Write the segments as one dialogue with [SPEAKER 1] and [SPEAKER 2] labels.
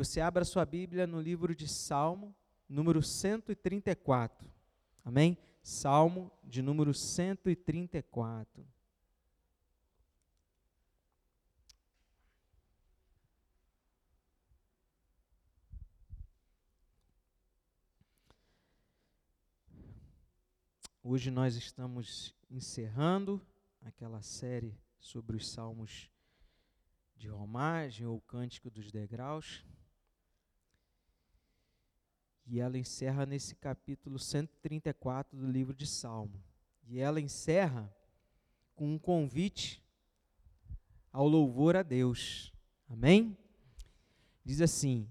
[SPEAKER 1] você abra sua Bíblia no livro de Salmo, número 134. Amém? Salmo de número 134. Hoje nós estamos encerrando aquela série sobre os salmos de romagem ou cântico dos degraus. E ela encerra nesse capítulo 134 do livro de Salmo. E ela encerra com um convite ao louvor a Deus. Amém? Diz assim: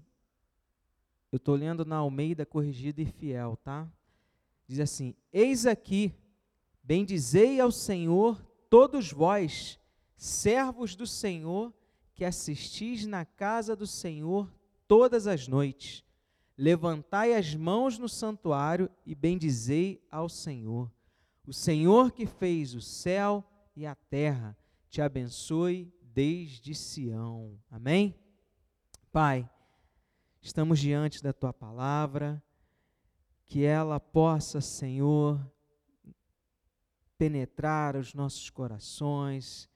[SPEAKER 1] eu estou lendo na Almeida Corrigida e Fiel, tá? diz assim: Eis aqui, bendizei ao Senhor todos vós, servos do Senhor, que assistis na casa do Senhor todas as noites. Levantai as mãos no santuário e bendizei ao Senhor. O Senhor que fez o céu e a terra, te abençoe desde Sião. Amém? Pai, estamos diante da tua palavra que ela possa, Senhor, penetrar os nossos corações,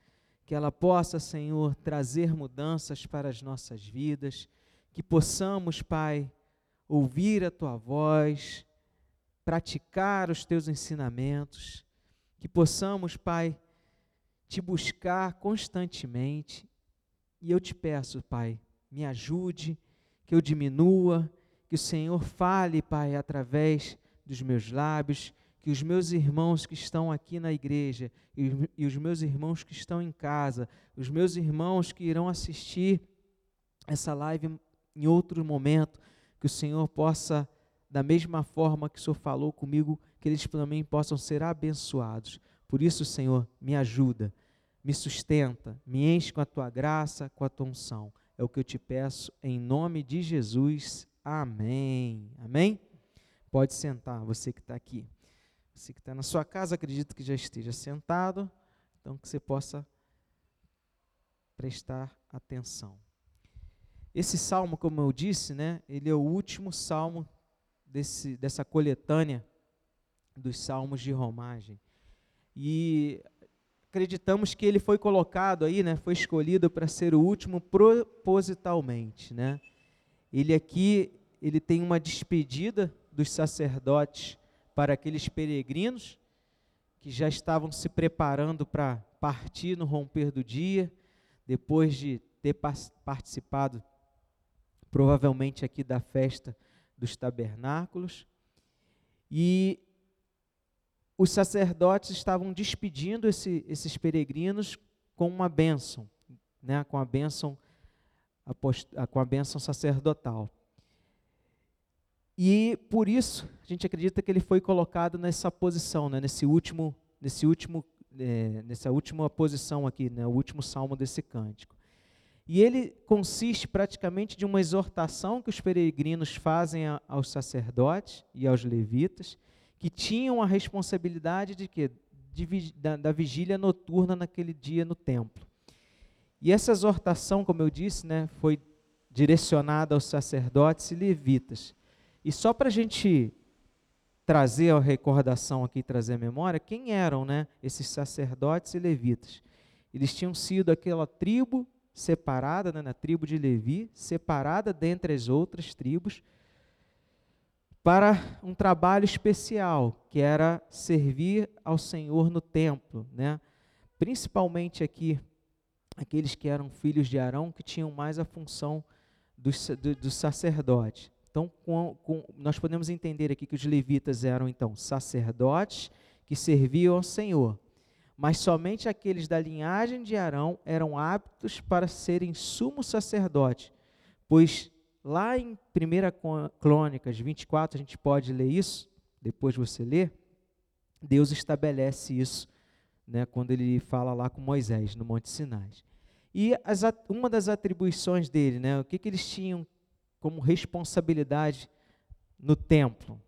[SPEAKER 1] que ela possa, Senhor, trazer mudanças para as nossas vidas, que possamos, Pai, ouvir a tua voz, praticar os teus ensinamentos, que possamos, Pai, te buscar constantemente. E eu te peço, Pai, me ajude, que eu diminua, que o Senhor fale, Pai, através dos meus lábios, que os meus irmãos que estão aqui na igreja e, os meus irmãos que estão em casa, os meus irmãos que irão assistir essa live em outro momento, que o Senhor possa, da mesma forma que o Senhor falou comigo, que eles também possam ser abençoados. Por isso, Senhor, me ajuda, me sustenta, me enche com a tua graça, com a tua unção. É o que eu te peço em nome de Jesus. Amém. Amém? Pode sentar, você que está aqui. Você que está na sua casa, acredito que já esteja sentado, então que você possa prestar atenção. Esse salmo, como eu disse, né, ele é o último salmo desse, dessa coletânea dos salmos de romagem. E acreditamos que ele foi colocado aí, né, foi escolhido para ser o último propositalmente, né? Ele aqui, ele tem uma despedida dos sacerdotes para aqueles peregrinos que já estavam se preparando para partir no romper do dia, depois de ter participado provavelmente aqui da festa dos tabernáculos. E os sacerdotes estavam despedindo esse, esses peregrinos com uma bênção, né, com a bênção com a bênção sacerdotal. E por isso a gente acredita que ele foi colocado nessa posição, né, nesse último, nesse último, é, nessa última posição aqui, né, o último salmo desse cântico. E ele consiste praticamente de uma exortação que os peregrinos fazem aos sacerdotes e aos levitas, que tinham a responsabilidade de que de, da, da vigília noturna naquele dia no templo. E essa exortação, como eu disse, né, foi direcionada aos sacerdotes e levitas. E só para a gente trazer a recordação aqui, trazer a memória, quem eram né, esses sacerdotes e levitas? Eles tinham sido aquela tribo separada, né, na tribo de Levi, separada dentre as outras tribos, para um trabalho especial, que era servir ao Senhor no templo, né? principalmente aqui aqueles que eram filhos de Arão, que tinham mais a função do, do, do sacerdote. Então, com, com, nós podemos entender aqui que os levitas eram, então, sacerdotes que serviam ao Senhor. Mas somente aqueles da linhagem de Arão eram aptos para serem sumo sacerdote, pois lá em 1 Crônicas 24, a gente pode ler isso, depois você lê, Deus estabelece isso né, quando ele fala lá com Moisés no Monte Sinai. E as, uma das atribuições dele, né, o que, que eles tinham como responsabilidade no templo?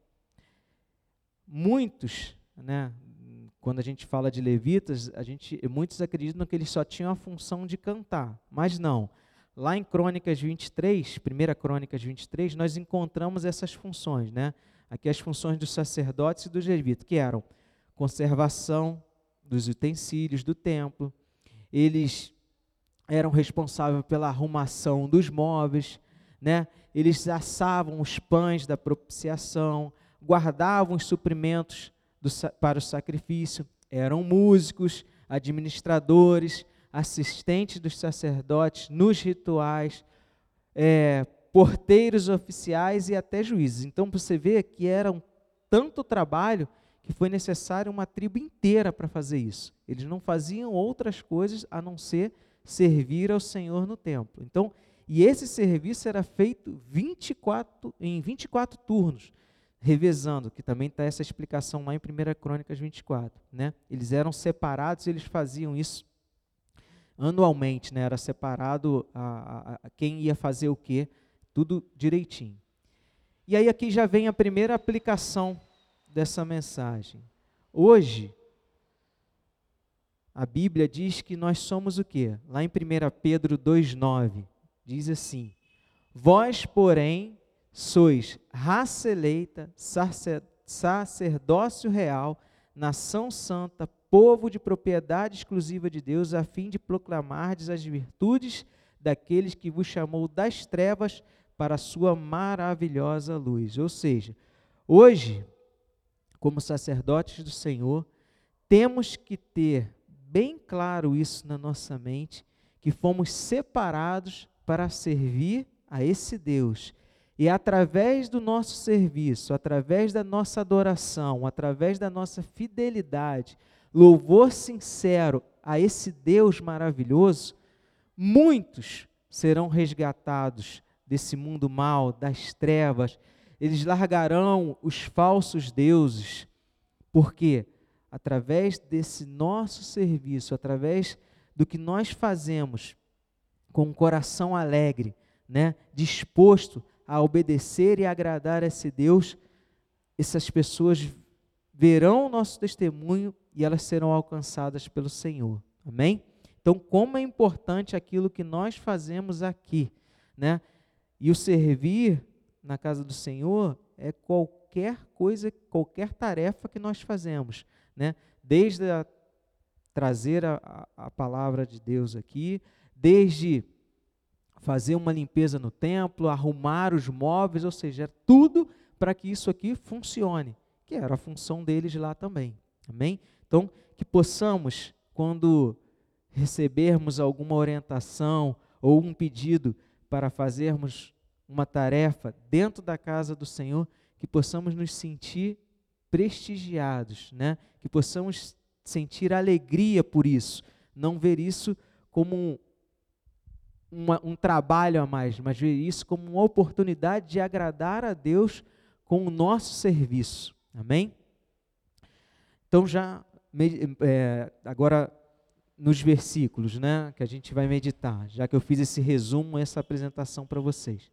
[SPEAKER 1] Muitos, né, quando a gente fala de levitas, a gente, muitos acreditam que eles só tinham a função de cantar, mas não. lá em Crônicas 23, 1 Crônicas 23, nós encontramos essas funções, né? Aqui as funções dos sacerdotes e dos levitas, que eram conservação dos utensílios do templo, eles eram responsáveis pela arrumação dos móveis, né? Eles assavam os pães da propiciação, guardavam os suprimentos do, para o sacrifício, eram músicos, administradores, assistentes dos sacerdotes nos rituais, é, porteiros oficiais e até juízes. Então você vê que era um tanto trabalho que foi necessário uma tribo inteira para fazer isso. Eles não faziam outras coisas a não ser servir ao Senhor no templo. Então, e esse serviço era feito 24, em 24 turnos, revezando, que também está essa explicação lá em 1 Crônicas 24. Né? Eles eram separados, eles faziam isso anualmente, né? era separado a, a, a quem ia fazer o quê, tudo direitinho. E aí aqui já vem a primeira aplicação dessa mensagem. Hoje, a Bíblia diz que nós somos o quê? Lá em 1 Pedro 2,9, diz assim: Vós, porém, sois raça eleita, sacerdócio real, nação santa, povo de propriedade exclusiva de Deus, a fim de proclamardes as virtudes daqueles que vos chamou das trevas para a sua maravilhosa luz. Ou seja, hoje, como sacerdotes do Senhor, temos que ter bem claro isso na nossa mente, que fomos separados para servir a esse Deus. E através do nosso serviço, através da nossa adoração, através da nossa fidelidade, louvor sincero a esse Deus maravilhoso, muitos serão resgatados desse mundo mal, das trevas. Eles largarão os falsos deuses, porque através desse nosso serviço, através do que nós fazemos com um coração alegre, né, disposto a obedecer e agradar a esse Deus, essas pessoas verão o nosso testemunho e elas serão alcançadas pelo Senhor. Amém? Então, como é importante aquilo que nós fazemos aqui, né? E o servir na casa do Senhor é qualquer coisa, qualquer tarefa que nós fazemos né? desde a, trazer a, a palavra de Deus aqui, desde fazer uma limpeza no templo, arrumar os móveis, ou seja, é tudo para que isso aqui funcione, que era a função deles lá também. Amém? Então, que possamos, quando recebermos alguma orientação ou um pedido para fazermos uma tarefa dentro da casa do Senhor, que possamos nos sentir prestigiados, né? que possamos sentir alegria por isso, não ver isso como uma, um trabalho a mais, mas ver isso como uma oportunidade de agradar a Deus com o nosso serviço. Amém? Então, já é, agora nos versículos né, que a gente vai meditar, já que eu fiz esse resumo, essa apresentação para vocês.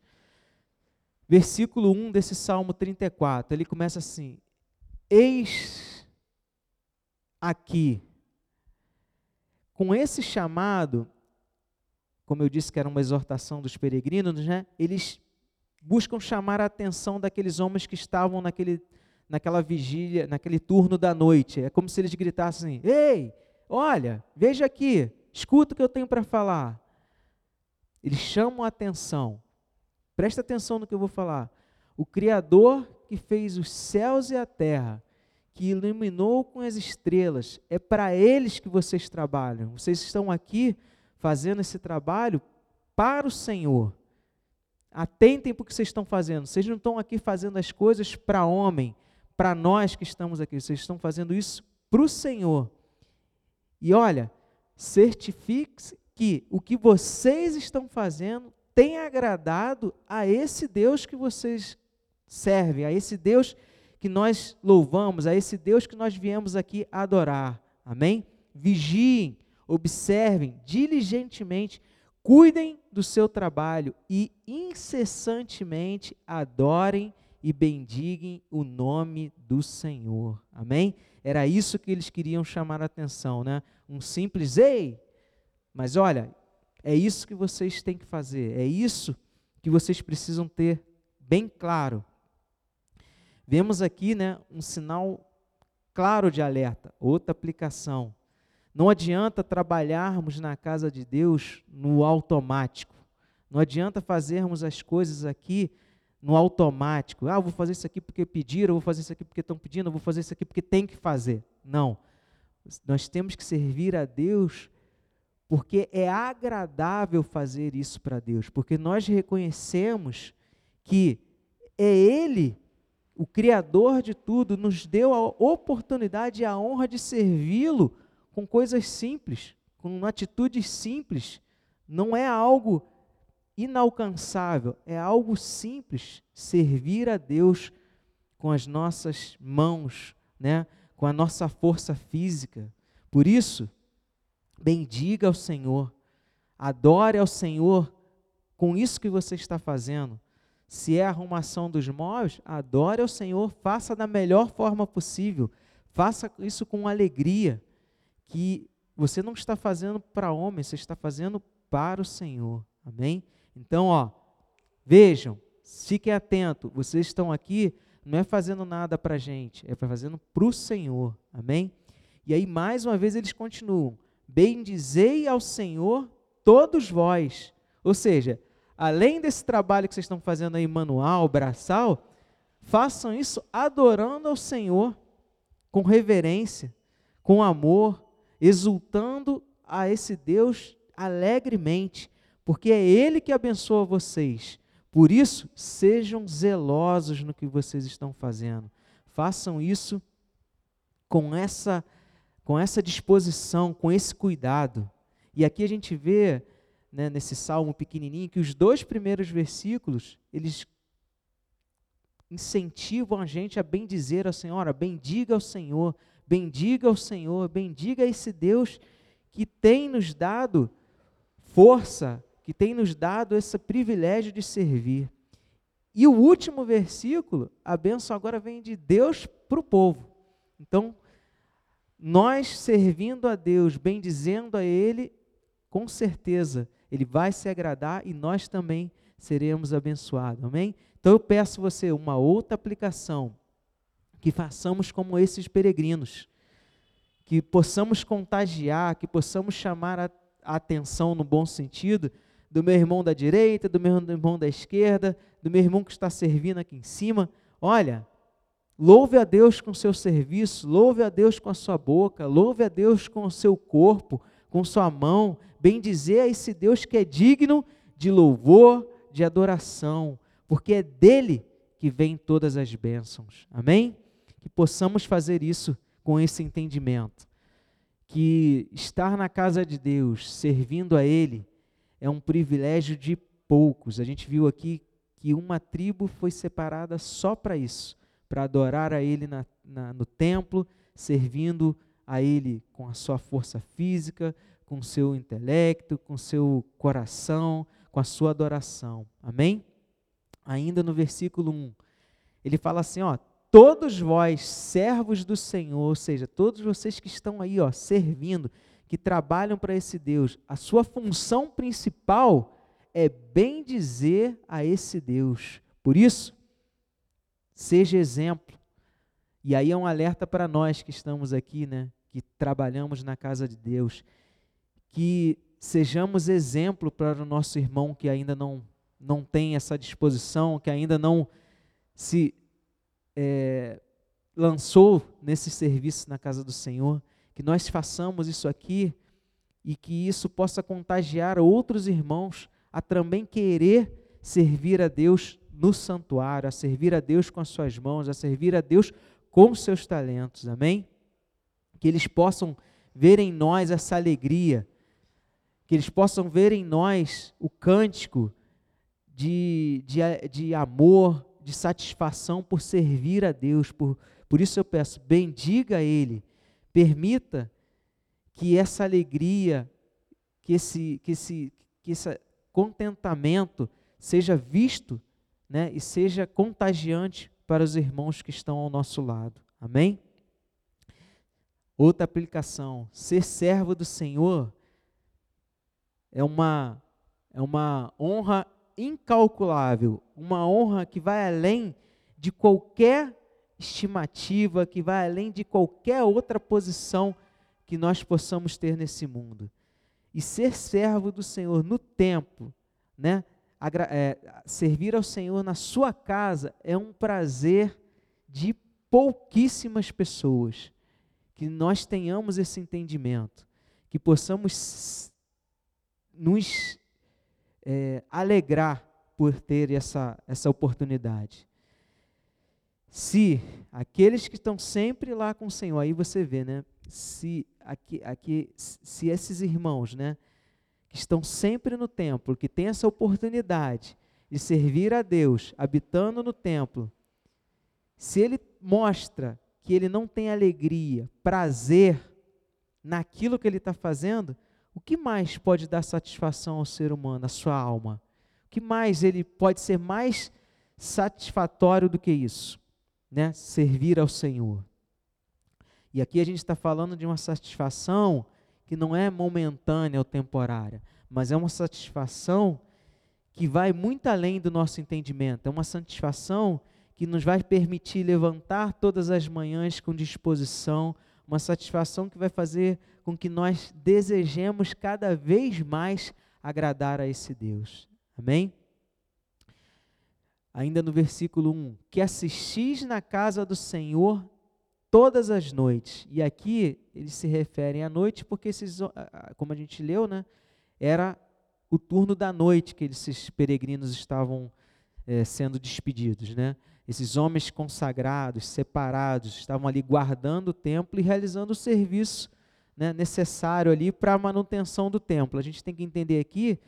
[SPEAKER 1] Versículo 1 desse Salmo 34, ele começa assim: Eis aqui. Com esse chamado, como eu disse que era uma exortação dos peregrinos, né? eles buscam chamar a atenção daqueles homens que estavam naquele, naquela vigília, naquele turno da noite. É como se eles gritassem: Ei, olha, veja aqui, escuta o que eu tenho para falar. Eles chamam a atenção. Presta atenção no que eu vou falar. O Criador que fez os céus e a terra, que iluminou com as estrelas, é para eles que vocês trabalham. Vocês estão aqui fazendo esse trabalho para o Senhor. Atentem para o que vocês estão fazendo. Vocês não estão aqui fazendo as coisas para homem, para nós que estamos aqui. Vocês estão fazendo isso para o Senhor. E olha, certifique-se que o que vocês estão fazendo tem agradado a esse Deus que vocês servem, a esse Deus que nós louvamos, a esse Deus que nós viemos aqui adorar. Amém? Vigiem, observem diligentemente, cuidem do seu trabalho e incessantemente adorem e bendiguem o nome do Senhor. Amém? Era isso que eles queriam chamar a atenção, né? Um simples ei. Mas olha, É isso que vocês têm que fazer, é isso que vocês precisam ter bem claro. Vemos aqui né, um sinal claro de alerta, outra aplicação. Não adianta trabalharmos na casa de Deus no automático. Não adianta fazermos as coisas aqui no automático. Ah, vou fazer isso aqui porque pediram, vou fazer isso aqui porque estão pedindo, vou fazer isso aqui porque tem que fazer. Não. Nós temos que servir a Deus porque é agradável fazer isso para Deus, porque nós reconhecemos que é Ele, o Criador de tudo, nos deu a oportunidade e a honra de servi-lo com coisas simples, com atitudes simples. Não é algo inalcançável, é algo simples, servir a Deus com as nossas mãos, né? com a nossa força física. Por isso, bendiga ao Senhor, adore ao Senhor com isso que você está fazendo. Se é a arrumação dos móveis, adore ao Senhor, faça da melhor forma possível, faça isso com alegria, que você não está fazendo para homem, você está fazendo para o Senhor. Amém? Então, ó, vejam, fiquem atentos, vocês estão aqui, não é fazendo nada para a gente, é fazendo para o Senhor, amém? E aí, mais uma vez, eles continuam: Bendizei ao Senhor todos vós. Ou seja, além desse trabalho que vocês estão fazendo aí, manual, braçal, façam isso adorando ao Senhor, com reverência, com amor, exultando a esse Deus alegremente, porque é Ele que abençoa vocês. Por isso, sejam zelosos no que vocês estão fazendo. Façam isso com essa, com essa disposição, com esse cuidado. E aqui a gente vê, né, nesse salmo pequenininho, que os dois primeiros versículos, eles incentivam a gente a bendizer ao Senhor, a bendiga ao Senhor, bendiga ao Senhor, bendiga esse Deus que tem nos dado força, que tem nos dado esse privilégio de servir. E o último versículo, a bênção agora vem de Deus para o povo. Então, nós servindo a Deus, bendizendo a Ele, com certeza Ele vai se agradar e nós também seremos abençoados. Amém? Então eu peço você uma outra aplicação, que façamos como esses peregrinos, que possamos contagiar, que possamos chamar a atenção no bom sentido do meu irmão da direita, do meu irmão da esquerda, do meu irmão que está servindo aqui em cima. Olha, louve a Deus com seu serviço, louve a Deus com a sua boca, louve a Deus com o seu corpo, com sua mão, bendizer a esse Deus que é digno de louvor, de adoração, porque é dele que vem todas as bênçãos. Amém? Que possamos fazer isso com esse entendimento que estar na casa de Deus, servindo a Ele, é um privilégio de poucos. A gente viu aqui que uma tribo foi separada só para isso, para adorar a Ele na, na, no templo, servindo a Ele com a sua força física, com seu intelecto, com seu coração, com a sua adoração. Amém? Ainda no versículo 1, ele fala assim: ó, todos vós, servos do Senhor, ou seja, todos vocês que estão aí, ó, servindo, que trabalham para esse Deus, a sua função principal é bem dizer a esse Deus. Por isso, seja exemplo. E aí é um alerta para nós que estamos aqui, né, que trabalhamos na casa de Deus, que sejamos exemplo para o nosso irmão que ainda não não tem essa disposição, que ainda não se é, lançou nesse serviço na casa do Senhor, que nós façamos isso aqui e que isso possa contagiar outros irmãos a também querer servir a Deus no santuário, a servir a Deus com as suas mãos, a servir a Deus com seus talentos, amém? Que eles possam ver em nós essa alegria, que eles possam ver em nós o cântico de, de, de amor, de satisfação por servir a Deus. Por, por isso eu peço, bendiga Ele, permita que essa alegria, que esse, que esse, que esse contentamento seja visto né, e seja contagiante para os irmãos que estão ao nosso lado. Amém? Outra aplicação: ser servo do Senhor é uma, é uma honra incalculável, uma honra que vai além de qualquer estimativa, que vai além de qualquer outra posição que nós possamos ter nesse mundo. E ser servo do Senhor no templo, né? É, servir ao Senhor na sua casa é um prazer de pouquíssimas pessoas. Que nós tenhamos esse entendimento, que possamos nos é, alegrar por ter essa, essa oportunidade. Se aqueles que estão sempre lá com o Senhor, aí você vê, né? Se, aqui, aqui, se esses irmãos, né? Que estão sempre no templo, que têm essa oportunidade de servir a Deus, habitando no templo, se ele mostra que ele não tem alegria, prazer naquilo que ele está fazendo, o que mais pode dar satisfação ao ser humano, à sua alma? O que mais ele pode ser mais satisfatório do que isso? Né? Servir ao Senhor. E aqui a gente está falando de uma satisfação que não é momentânea ou temporária, mas é uma satisfação que vai muito além do nosso entendimento. É uma satisfação que nos vai permitir levantar todas as manhãs com disposição, uma satisfação que vai fazer com que nós desejemos cada vez mais agradar a esse Deus. Amém? Ainda no versículo 1: Que assistis na casa do Senhor todas as noites. E aqui eles se referem à noite, porque esses, como a gente leu, né, era o turno da noite que esses peregrinos estavam é, sendo despedidos, né? Esses homens consagrados, separados, estavam ali guardando o templo e realizando o serviço né, necessário ali para a manutenção do templo. A gente tem que entender aqui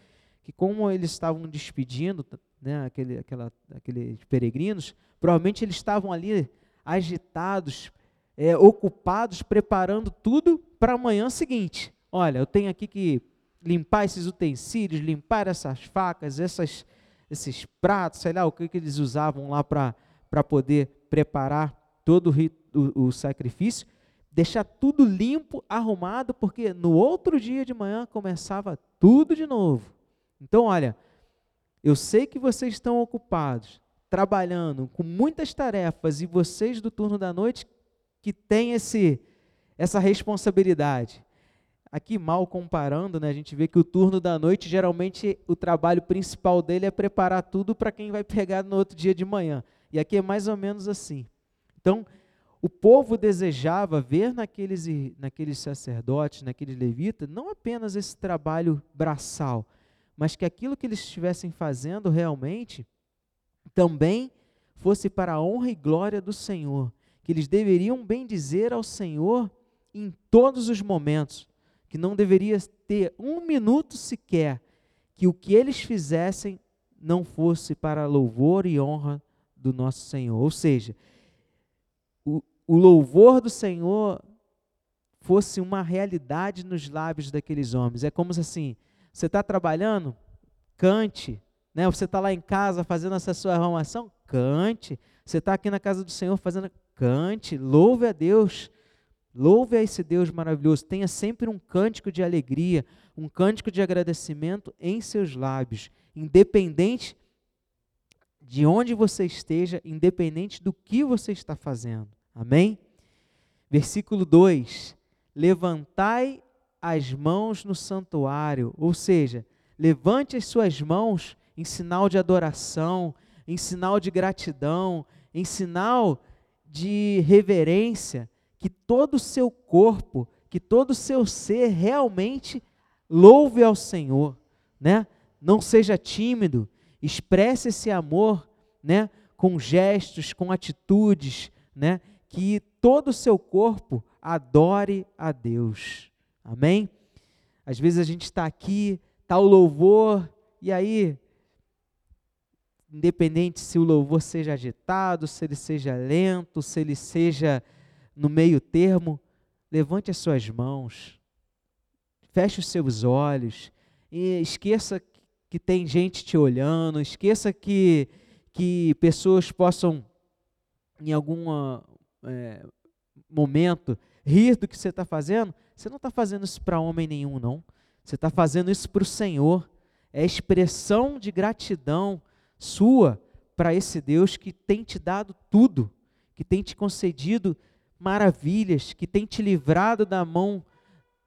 [SPEAKER 1] que como eles estavam despedindo né, aquele, aquela, aqueles peregrinos, provavelmente eles estavam ali agitados, é, ocupados, preparando tudo para a manhã seguinte. Olha, eu tenho aqui que limpar esses utensílios, limpar essas facas, essas, esses pratos, sei lá o que, que eles usavam lá para poder preparar todo o, o, o sacrifício deixar tudo limpo, arrumado, porque no outro dia de manhã começava tudo de novo. Então, olha, eu sei que vocês estão ocupados, trabalhando com muitas tarefas e vocês do turno da noite que têm esse essa responsabilidade. Aqui mal comparando, né, a gente vê que o turno da noite geralmente o trabalho principal dele é preparar tudo para quem vai pegar no outro dia de manhã. E aqui é mais ou menos assim. Então, o povo desejava ver naqueles, naqueles sacerdotes, naqueles levitas, não apenas esse trabalho braçal, mas que aquilo que eles estivessem fazendo realmente também fosse para a honra e glória do Senhor, que eles deveriam bem dizer ao Senhor em todos os momentos, que não deveria ter um minuto sequer que o que eles fizessem não fosse para louvor e honra do nosso Senhor. Ou seja, o louvor do Senhor fosse uma realidade nos lábios daqueles homens. É como se assim, você está trabalhando, cante. Né? Você está lá em casa fazendo essa sua arrumação, cante. Você está aqui na casa do Senhor fazendo, cante. Louve a Deus. Louve a esse Deus maravilhoso. Tenha sempre um cântico de alegria, um cântico de agradecimento em seus lábios, independente de onde você esteja, independente do que você está fazendo. Amém? Versículo 2: Levantai as mãos no santuário, ou seja, levante as suas mãos em sinal de adoração, em sinal de gratidão, em sinal de reverência, que todo o seu corpo, que todo o seu ser realmente louve ao Senhor, né? Não seja tímido, expresse esse amor, né, com gestos, com atitudes, né? Que todo o seu corpo adore a Deus. Amém? Às vezes a gente está aqui, está o louvor, e aí, independente se o louvor seja agitado, se ele seja lento, se ele seja no meio termo, levante as suas mãos, feche os seus olhos, e esqueça que tem gente te olhando, esqueça que, que pessoas possam, em alguma é, momento, rir do que você está fazendo, você não está fazendo isso para homem nenhum, não. Você está fazendo isso para o Senhor. É expressão de gratidão sua para esse Deus que tem te dado tudo, que tem te concedido maravilhas, que tem te livrado da mão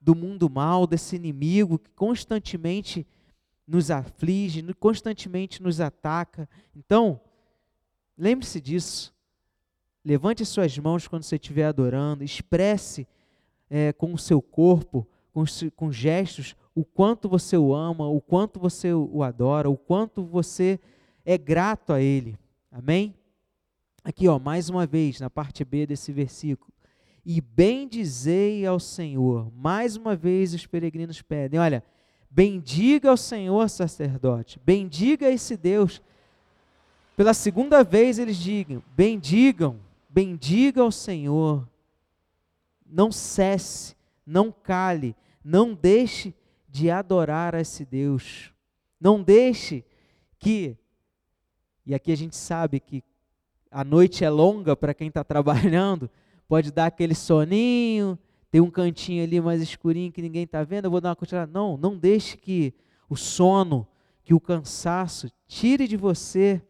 [SPEAKER 1] do mundo mal, desse inimigo que constantemente nos aflige, constantemente nos ataca. Então, lembre-se disso. Levante suas mãos quando você estiver adorando, expresse é, com o seu corpo, com, com gestos, o quanto você o ama, o quanto você o adora, o quanto você é grato a Ele. Amém? Aqui, ó, mais uma vez, na parte B desse versículo. E bendizei ao Senhor. Mais uma vez os peregrinos pedem. Olha, bendiga ao Senhor, sacerdote. Bendiga esse Deus. Pela segunda vez eles digam: bendigam, bendiga ao Senhor. Não cesse, não cale, não deixe de adorar a esse Deus. Não deixe que, e aqui a gente sabe que a noite é longa para quem está trabalhando, pode dar aquele soninho, tem um cantinho ali mais escurinho que ninguém está vendo, eu vou dar uma continuada. Não, não deixe que o sono, que o cansaço tire de você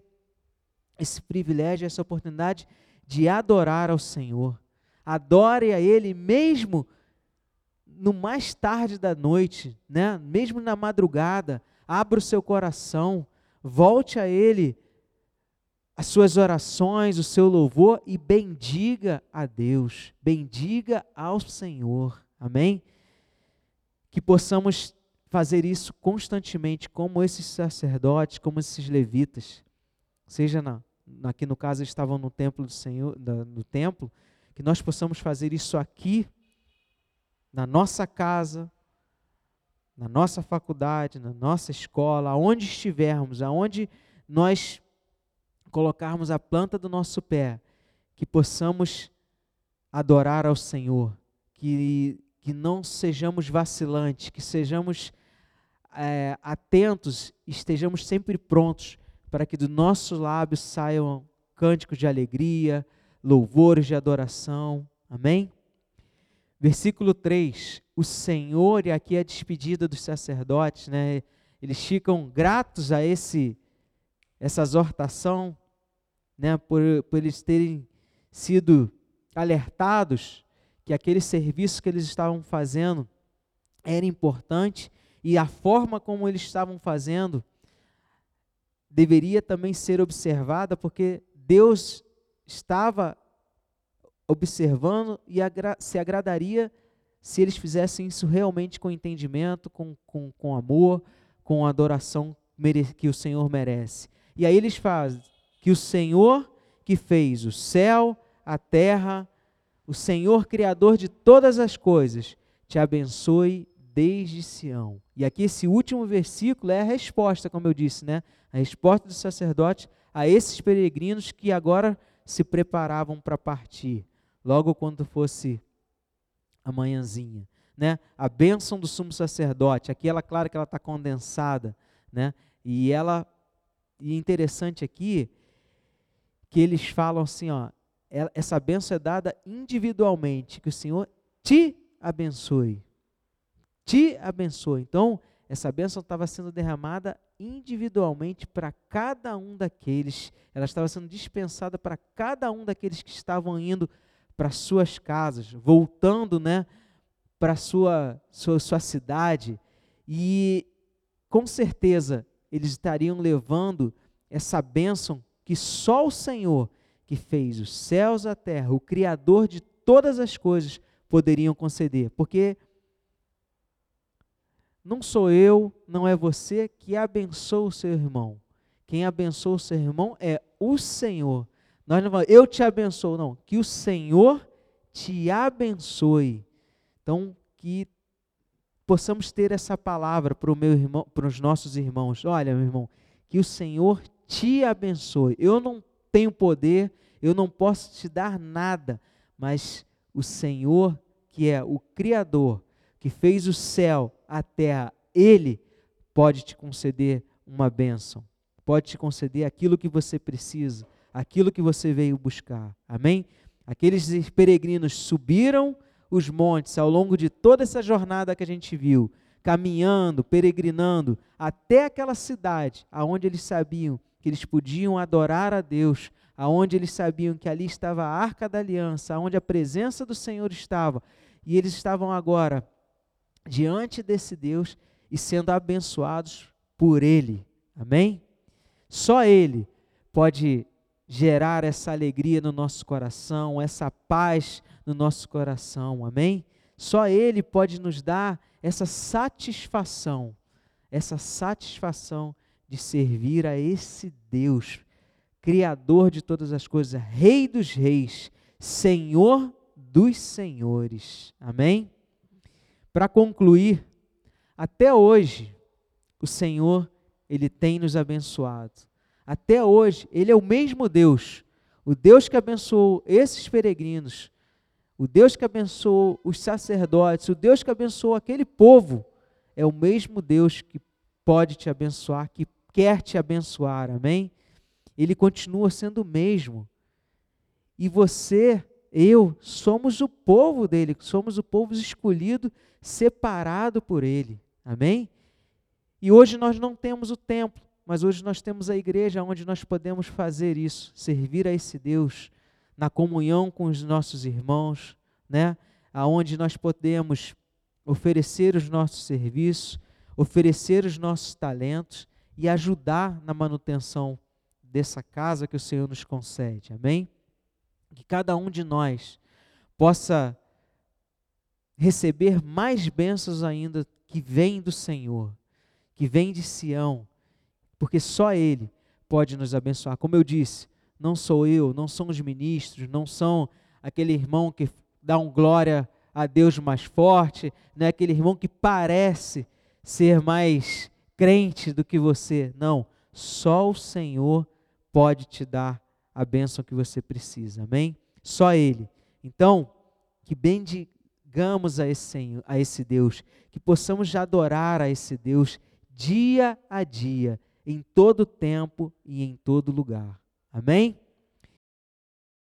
[SPEAKER 1] esse privilégio, essa oportunidade de adorar ao Senhor. Adore a Ele mesmo no mais tarde da noite, né? mesmo na madrugada, abra o seu coração, volte a Ele as suas orações, o seu louvor e bendiga a Deus, bendiga ao Senhor, amém? Que possamos fazer isso constantemente, como esses sacerdotes, como esses levitas, seja na, aqui no caso estavam no templo do Senhor, no templo, que nós possamos fazer isso aqui na nossa casa, na nossa faculdade, na nossa escola, aonde estivermos, aonde nós colocarmos a planta do nosso pé, que possamos adorar ao Senhor, que, que não sejamos vacilantes, que sejamos é, atentos, estejamos sempre prontos para que do nosso lábio saiam cânticos de alegria, louvores de adoração. Amém? Versículo 3, o Senhor, e aqui é a despedida dos sacerdotes, né? Eles ficam gratos a esse essa exortação, né, por, por eles terem sido alertados que aquele serviço que eles estavam fazendo era importante e a forma como eles estavam fazendo deveria também ser observada, porque Deus estava observando e agra se agradaria se eles fizessem isso realmente com entendimento, com, com, com amor, com adoração que o Senhor merece. E aí eles fazem que o Senhor que fez o céu, a terra, o Senhor criador de todas as coisas, te abençoe desde Sião. E aqui esse último versículo é a resposta, como eu disse, né? A resposta do sacerdote a esses peregrinos que agora se preparavam para partir, logo quando fosse a manhãzinha, né? A bênção do sumo sacerdote, aqui ela claro que ela está condensada, né? E ela e interessante aqui que eles falam assim, ó, essa benção é dada individualmente, que o Senhor te abençoe. Te abençoe. Então, essa bênção estava sendo derramada individualmente para cada um daqueles, ela estava sendo dispensada para cada um daqueles que estavam indo para suas casas, voltando, né, para sua, sua sua cidade, e com certeza eles estariam levando essa bênção que só o Senhor, que fez os céus e a terra, o Criador de todas as coisas, poderiam conceder. Porque não sou eu, não é você que abençoa o seu irmão. Quem abençoa o seu irmão é o Senhor. Nós não falamos, eu te abençoo, não. Que o Senhor te abençoe. Então, que possamos ter essa palavra para o meu irmão, para os nossos irmãos. Olha, meu irmão, que o Senhor te abençoe. Eu não tenho poder, eu não posso te dar nada, mas o Senhor, que é o Criador, que fez o céu, a terra, Ele pode te conceder uma bênção, pode te conceder aquilo que você precisa, aquilo que você veio buscar. Amém? Aqueles peregrinos subiram os montes ao longo de toda essa jornada que a gente viu, caminhando, peregrinando até aquela cidade aonde eles sabiam que eles podiam adorar a Deus, aonde eles sabiam que ali estava a arca da aliança, aonde a presença do Senhor estava, e eles estavam agora diante desse Deus e sendo abençoados por ele. Amém? Só ele pode gerar essa alegria no nosso coração, essa paz no nosso coração. Amém? Só ele pode nos dar essa satisfação, essa satisfação de servir a esse Deus, Criador de todas as coisas, Rei dos Reis, Senhor dos Senhores. Amém? Para concluir, até hoje, o Senhor, Ele tem nos abençoado. Até hoje, Ele é o mesmo Deus, o Deus que abençoou esses peregrinos, o Deus que abençoou os sacerdotes, o Deus que abençoou aquele povo, é o mesmo Deus que pode te abençoar, que quer te abençoar, amém? Ele continua sendo o mesmo. E você, eu, somos o povo dele, somos o povo escolhido, separado por ele, amém? E hoje nós não temos o templo, mas hoje nós temos a igreja onde nós podemos fazer isso, servir a esse Deus na comunhão com os nossos irmãos, né? Aonde nós podemos oferecer os nossos serviços, oferecer os nossos talentos e ajudar na manutenção dessa casa que o Senhor nos concede. Amém? Que cada um de nós possa receber mais bênçãos ainda que vêm do Senhor, que vêm de Sião, porque só Ele pode nos abençoar. Como eu disse, não sou eu, não são os ministros, não são aquele irmão que dá um glória a Deus mais forte, não é aquele irmão que parece ser mais crente do que você. Não, só o Senhor pode te dar a bênção que você precisa. Amém? Só Ele. Então, que bendigamos a esse Senhor, a esse Deus, que possamos adorar a esse Deus dia a dia, em todo tempo e em todo lugar. Amém?